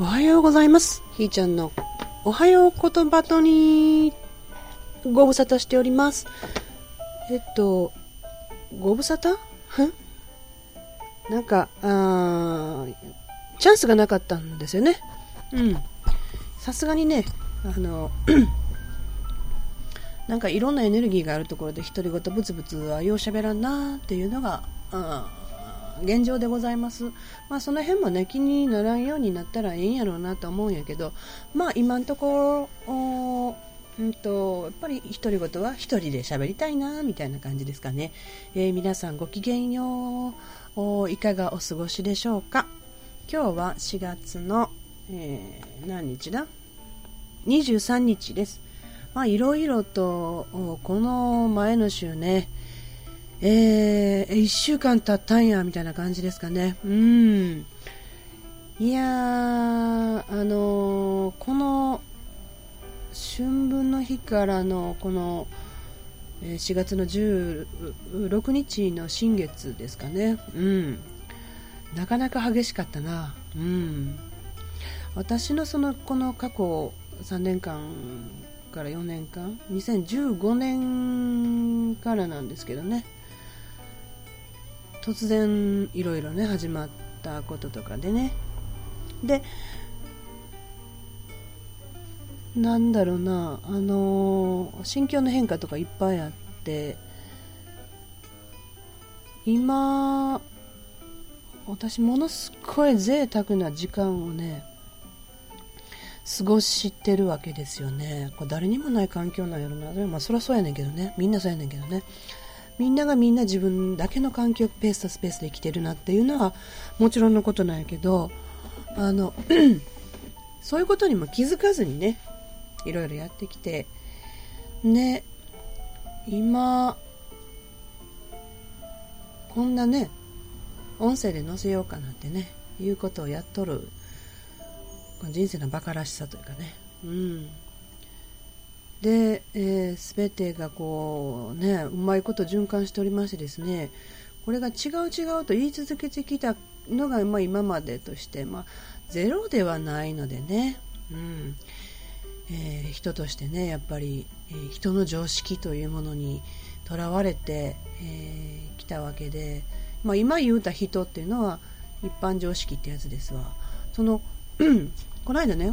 おはようございます。ひーちゃんのおはよう言葉とにご無沙汰しております。えっと、ご無沙汰？ふなんか、あーチャンスがなかったんですよね。うん。さすがにね、あの、なんかいろんなエネルギーがあるところで独り言ブツブツはようしゃべらんなっていうのが、現状でございます。まあその辺もね、気にならんようになったらええんやろうなと思うんやけど、まあ今のところ、うんと、やっぱり独り言は一人で喋りたいなみたいな感じですかね。えー皆さんごきげんよう。いかがお過ごしでしょうか今日は4月の、えー何日だ ?23 日です。まあいろいろと、この前の週ね、えー、1週間経ったんや、みたいな感じですかね。うん。いやー、あのーこの、春分の日からの、この、4月の16日の新月ですかね。うん。なかなか激しかったな。うん。私のその、この過去3年間から4年間、2015年からなんですけどね。突然いろいろね始まったこととかでね。でなんだろうなあの心境の変化とかいっぱいあって今私ものすごい贅沢な時間をね過ごしてるわけですよね。これ誰にもない環境なんやろな。まあそりゃそうやねんけどね。みんなそうやねんけどね。みんながみんな自分だけの環境ペースとスペースで生きてるなっていうのはもちろんのことなんやけどあの そういうことにも気づかずにねいろいろやってきてね今こんなね音声で載せようかなんてねいうことをやっとる人生のバカらしさというかねうん。で、えー、全てがこうねうまいこと循環しておりましてですねこれが違う違うと言い続けてきたのが、まあ、今までとして、まあ、ゼロではないのでね、うん。えー人としてねやっぱり、えー人の常識というものにとらわれてき、えーたわけで、まあ、今言うた人っていうのは一般常識ってやつですわ。その この間ね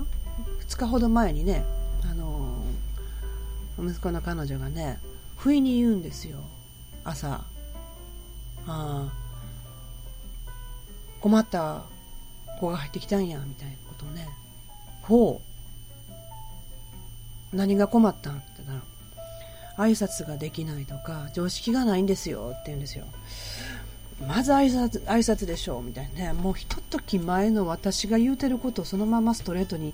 2日ほど前にねあの息子の彼女がね不意に言うんですよ。朝。ああ。困った子が入ってきたんやみたいなことをね。ほう。何が困ったんって言ったら挨拶ができないとか常識がないんですよって言うんですよ。まず挨拶挨拶でしょうみたいなね。もうひととき前の私が言うてることをそのままストレートに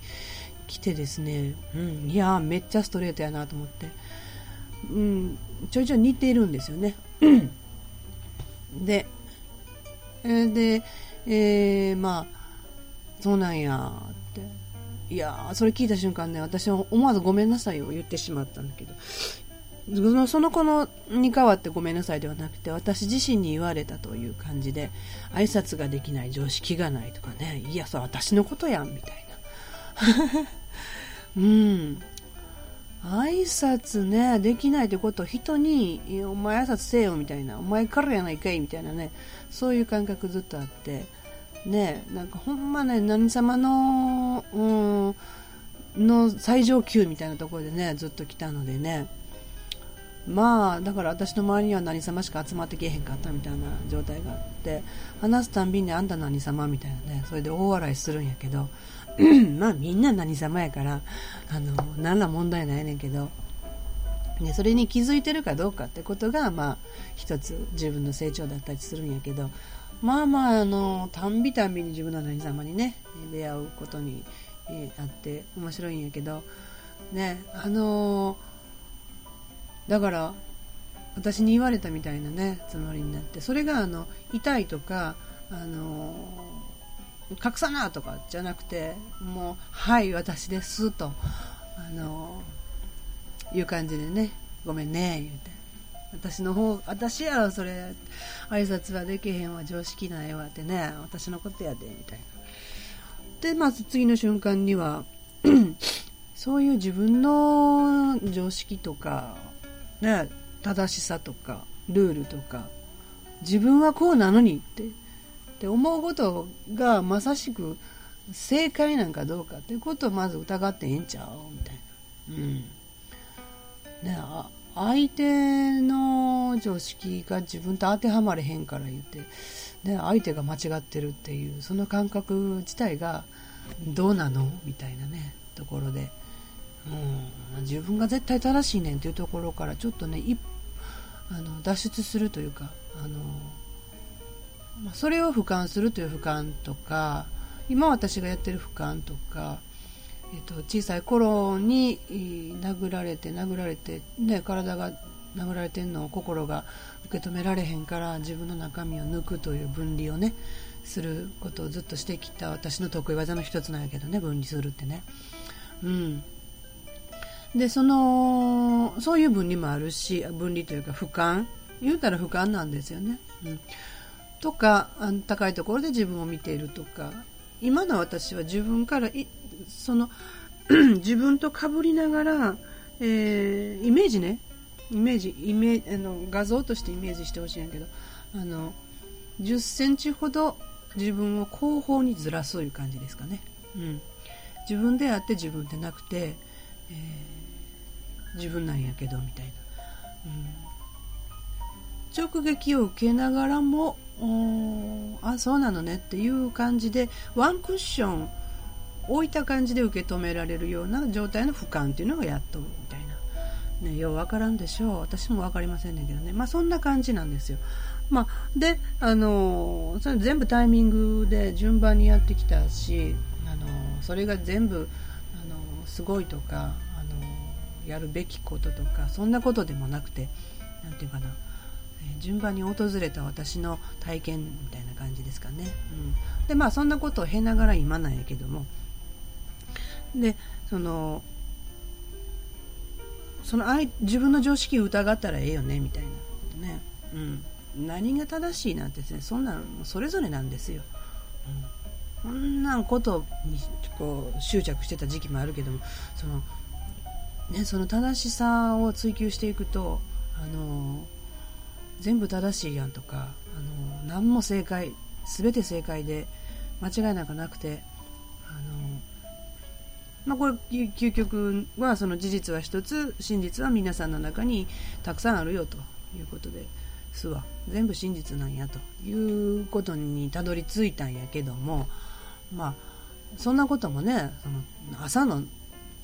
来てですね、うん、いやーめっちゃストレートやなと思って、うん、ちょいちょい似ているんですよね。でえーで、えーまあそうなんやって。いやーそれ聞いた瞬間ね私は思わずごめんなさいを言ってしまったんだけど。そのその子のに代わってごめんなさいではなくて私自身に言われたという感じで挨拶ができない常識がないとかね。いやそれ私のことやんみたいな うん。挨拶ねできないってこと。人にお前挨拶せえよみたいな。お前からやないかいみたいなね。そういう感覚ずっとあって。ねなんかほんまね何様のうんの最上級みたいなところでねずっと来たのでね。まあだから私の周りには何様しか集まってけえへんかったみたいな状態があって話すたんびにあんた何様みたいなね。それで大笑いするんやけど まあみんな何様やからあの何ら問題ないねんけど、ね、それに気づいてるかどうかってことがまあ一つ自分の成長だったりするんやけどまあまああのたんびたんびに自分の何様にね出会うことに、えーあって面白いんやけどねあのーだから私に言われたみたいなねつもりになってそれがあの痛いとかあの隠さなとかじゃなくてもうはい私ですとあのいう感じでねごめんね言うて。私の方私やろそれ挨拶はできへんわ常識ないわってね私のことやでみたいな。で、まず次の瞬間には そういう自分の常識とか、ね、正しさとか、ルールとか、自分はこうなのにって、って思うことがまさしく正解なんかどうかっていうことをまず疑ってええんちゃうみたいな。うん。ね相手の常識が自分と当てはまれへんから言って、ね、相手が間違ってるっていうその感覚自体がどうなのみたいなねところで、うん、自分が絶対正しいねんっていうところからちょっとねあの脱出するというかあの、それを俯瞰するという俯瞰とか今私がやってる俯瞰とか、えっと、小さい頃に殴られて殴られて、ね、体が殴られてんのを心が受け止められへんから自分の中身を抜くという分離をねすることをずっとしてきた私の得意技の一つなんやけどね分離するってね。うん。でそのそういう分離もあるし分離というか俯瞰。言うたら俯瞰なんですよね、うん、とか高いところで自分を見ているとか。今の私は自分からその 自分とかぶりながら、えー、イメージね。イメージイメージあの画像としてイメージしてほしいんやけど。あの10センチほど自分を後方にずらすという感じですかね、うん、自分であって自分でなくて、えー、自分なんやけどみたいな、うん、直撃を受けながらもあそうなのねっていう感じでワンクッション置いた感じで受け止められるような状態の俯瞰っていうのがやっとみたいな、ね、よう分からんでしょう。私も分かりませんねんけどね。まあそんな感じなんですよ。まあ、で、あのそれ全部タイミングで順番にやってきたし、あのそれが全部、あのすごいとか、あのやるべきこととかそんなことでもなくて何て言うかな、順番に訪れた私の体験みたいな感じですかね、うん、でまあそんなことを経ながら今なんやけども。でそのその自分の常識を疑ったらええよねみたいなね、うん、何が正しいなんてですねそんなのそれぞれなんですよ、うん、こんなことにこう執着してた時期もあるけどもその,、ね、その正しさを追求していくとあの全部正しいやんとかあの何も正解全て正解で間違いなんかなくてあのまあ、これ究極はその事実は一つ真実は皆さんの中にたくさんあるよということですわ。全部真実なんやということにたどり着いたんやけどもまあそんなこともねその朝の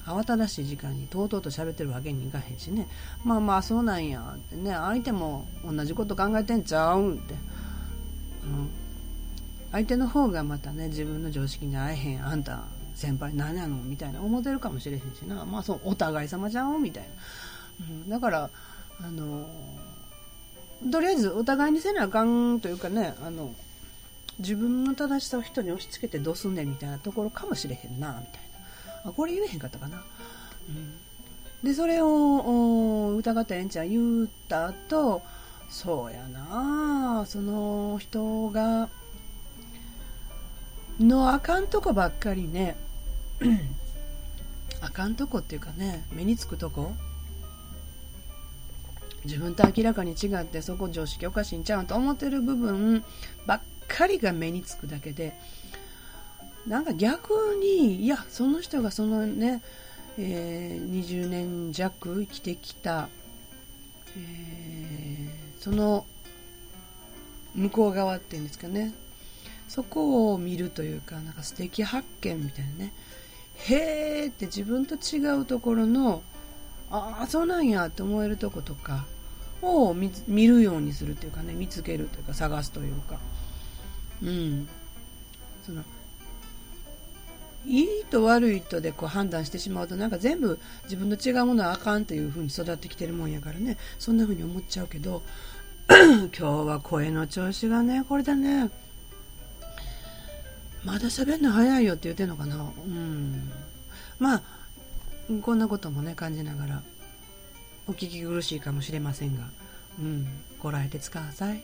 慌ただしい時間にとうとうと喋ってるわけにいかへんしね。まあまあそうなんやってね。相手も同じこと考えてんちゃうんって、うん、相手の方がまたね自分の常識に合えへん。あんた先輩何やのみたいな思ってるかもしれへんしな。まあそうお互い様じゃんみたいな、うん、だからあのとりあえずお互いにせなあかんというかねあの自分の正しさを人に押し付けてどうすんねんみたいなところかもしれへんなみたいな。あこれ言えへんかったかな、うん、でそれを疑ったえんちゃん言った後そうやな。その人がのあかんとこばっかりね あかんとこっていうかね目につくとこ。自分と明らかに違ってそこ常識おかしいんちゃうと思ってる部分ばっかりが目につくだけでなんか逆にいやその人がそのね、えー、20年弱生きてきた、えー、その向こう側っていうんですかね。そこを見るというかなんか素敵発見みたいなね。へーって自分と違うところのああそうなんやって思えるとことかを見るようにするっていうかね見つけるというか探すというか。うん。そのいいと悪いとでこう判断してしまうとなんか全部自分の違うものはあかんという風に育ってきてるもんやからね。そんな風に思っちゃうけど。今日は声の調子がねこれだね。まだ喋るの早いよって言ってんのかな？うん。まあこんなこともね感じながらお聞き苦しいかもしれませんが、うん、こらえてください。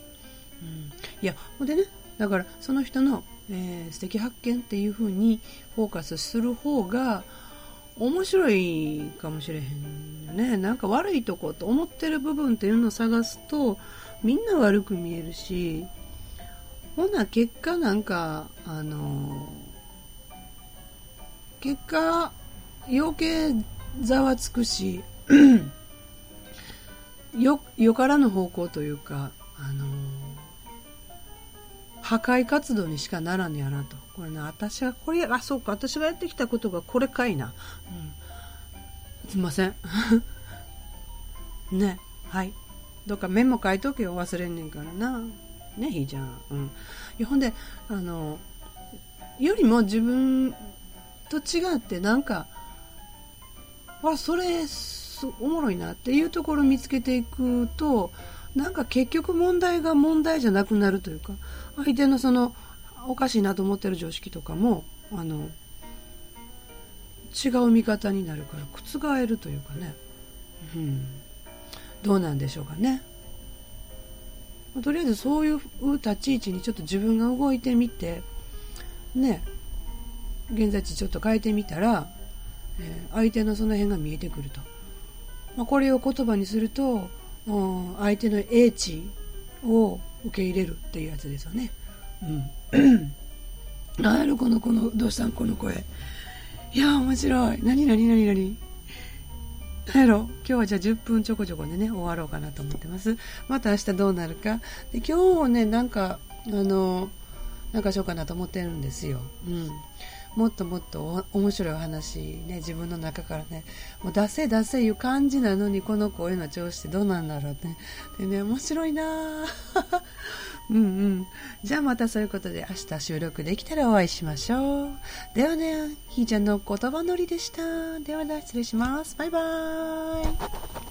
うん、いやほんでねだからその人のえー、素敵発見っていう風にフォーカスする方が面白いかもしれへんね。なんか悪いとこと思ってる部分っていうのを探すとみんな悪く見えるし、ほな結果なんか、あのー、結果余計ざわつくし、よ、よからぬ方向というか、あのー、破壊活動にしかならんやなと。これね、私はこれ、あ、そうか、私がやってきたことがこれかいな。うん。すいません。ね、はい。どっかメモ書いとけよ、忘れんねんからな。ね、ひーちゃん。うん。いや、ほんで、あの、よりも自分と違ってなんか、わ、それ、おもろいなっていうところを見つけていくと、なんか結局問題が問題じゃなくなるというか、相手のその、おかしいなと思ってる常識とかも、あの、違う見方になるから覆るというかね。うん。どうなんでしょうかね。とりあえずそういう立ち位置にちょっと自分が動いてみて、ね、現在地ちょっと変えてみたら、えー、相手のその辺が見えてくると。まあ、これを言葉にすると、相手の英知を受け入れるっていうやつですよね。うん。何やろこの、この、どうしたん？この声。いや面白い。何何何何？何やろ今日はじゃあ10分ちょこちょこでね、終わろうかなと思ってます。また明日どうなるか。で今日ね、なんか、あの、なんかしようかなと思ってるんですよ。うん。もっともっと面白いお話ね、自分の中からね、もう出せ出せいう感じなのに、この声の調子ってどうなんだろうって。でね、面白いな うんうん。じゃあまたそういうことで明日収録できたらお会いしましょう。ではね、ひーちゃんの言葉のりでした。ではでは失礼します。バイバーイ。